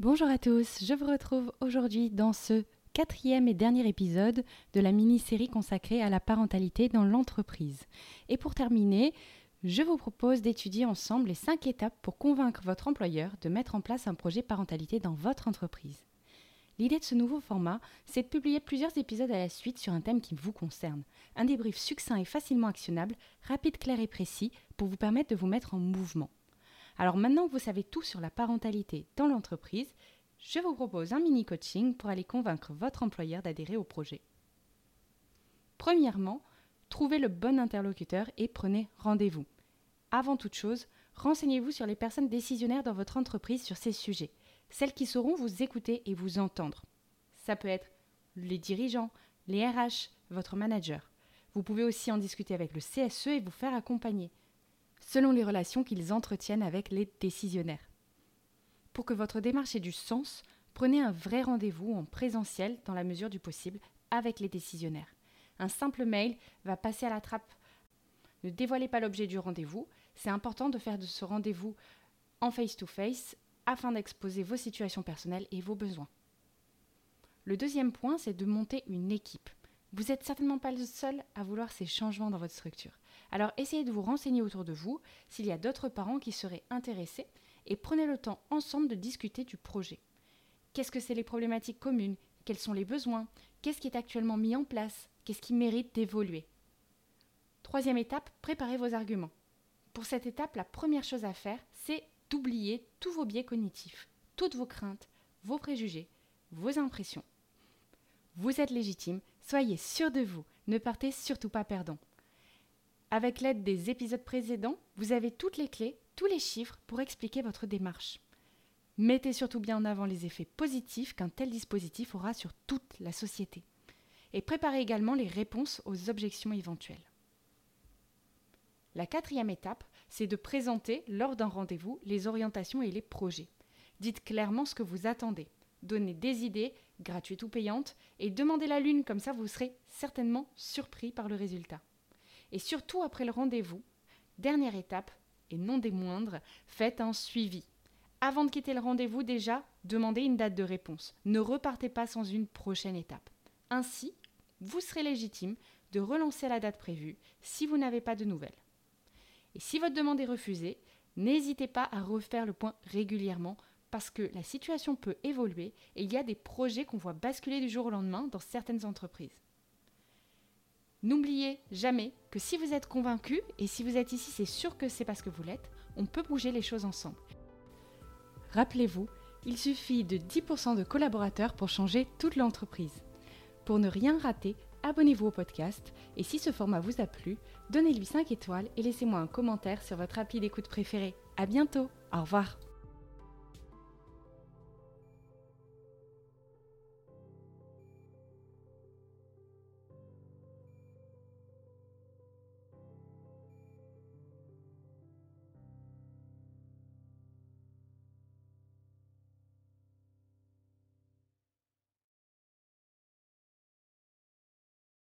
Bonjour à tous, je vous retrouve aujourd'hui dans ce quatrième et dernier épisode de la mini-série consacrée à la parentalité dans l'entreprise. Et pour terminer, je vous propose d'étudier ensemble les cinq étapes pour convaincre votre employeur de mettre en place un projet parentalité dans votre entreprise. L'idée de ce nouveau format, c'est de publier plusieurs épisodes à la suite sur un thème qui vous concerne. Un débrief succinct et facilement actionnable, rapide, clair et précis, pour vous permettre de vous mettre en mouvement. Alors maintenant que vous savez tout sur la parentalité dans l'entreprise, je vous propose un mini coaching pour aller convaincre votre employeur d'adhérer au projet. Premièrement, trouvez le bon interlocuteur et prenez rendez-vous. Avant toute chose, renseignez-vous sur les personnes décisionnaires dans votre entreprise sur ces sujets, celles qui sauront vous écouter et vous entendre. Ça peut être les dirigeants, les RH, votre manager. Vous pouvez aussi en discuter avec le CSE et vous faire accompagner selon les relations qu'ils entretiennent avec les décisionnaires. Pour que votre démarche ait du sens, prenez un vrai rendez-vous en présentiel dans la mesure du possible avec les décisionnaires. Un simple mail va passer à la trappe. Ne dévoilez pas l'objet du rendez-vous. C'est important de faire de ce rendez-vous en face-to-face afin d'exposer vos situations personnelles et vos besoins. Le deuxième point, c'est de monter une équipe. Vous n'êtes certainement pas le seul à vouloir ces changements dans votre structure. Alors essayez de vous renseigner autour de vous s'il y a d'autres parents qui seraient intéressés et prenez le temps ensemble de discuter du projet. Qu'est-ce que c'est les problématiques communes? Quels sont les besoins? Qu'est-ce qui est actuellement mis en place? Qu'est-ce qui mérite d'évoluer? Troisième étape, préparez vos arguments. Pour cette étape, la première chose à faire, c'est d'oublier tous vos biais cognitifs, toutes vos craintes, vos préjugés, vos impressions. Vous êtes légitime, soyez sûr de vous, ne partez surtout pas perdant. Avec l'aide des épisodes précédents, vous avez toutes les clés, tous les chiffres pour expliquer votre démarche. Mettez surtout bien en avant les effets positifs qu'un tel dispositif aura sur toute la société. Et préparez également les réponses aux objections éventuelles. La quatrième étape, c'est de présenter lors d'un rendez-vous les orientations et les projets. Dites clairement ce que vous attendez. Donnez des idées, gratuites ou payantes, et demandez la lune, comme ça vous serez certainement surpris par le résultat. Et surtout après le rendez-vous, dernière étape, et non des moindres, faites un suivi. Avant de quitter le rendez-vous, déjà, demandez une date de réponse. Ne repartez pas sans une prochaine étape. Ainsi, vous serez légitime de relancer la date prévue si vous n'avez pas de nouvelles. Et si votre demande est refusée, n'hésitez pas à refaire le point régulièrement parce que la situation peut évoluer et il y a des projets qu'on voit basculer du jour au lendemain dans certaines entreprises. N'oubliez jamais que si vous êtes convaincu, et si vous êtes ici, c'est sûr que c'est parce que vous l'êtes, on peut bouger les choses ensemble. Rappelez-vous, il suffit de 10% de collaborateurs pour changer toute l'entreprise. Pour ne rien rater, abonnez-vous au podcast et si ce format vous a plu, donnez-lui 5 étoiles et laissez-moi un commentaire sur votre appli d'écoute préférée. À bientôt, au revoir.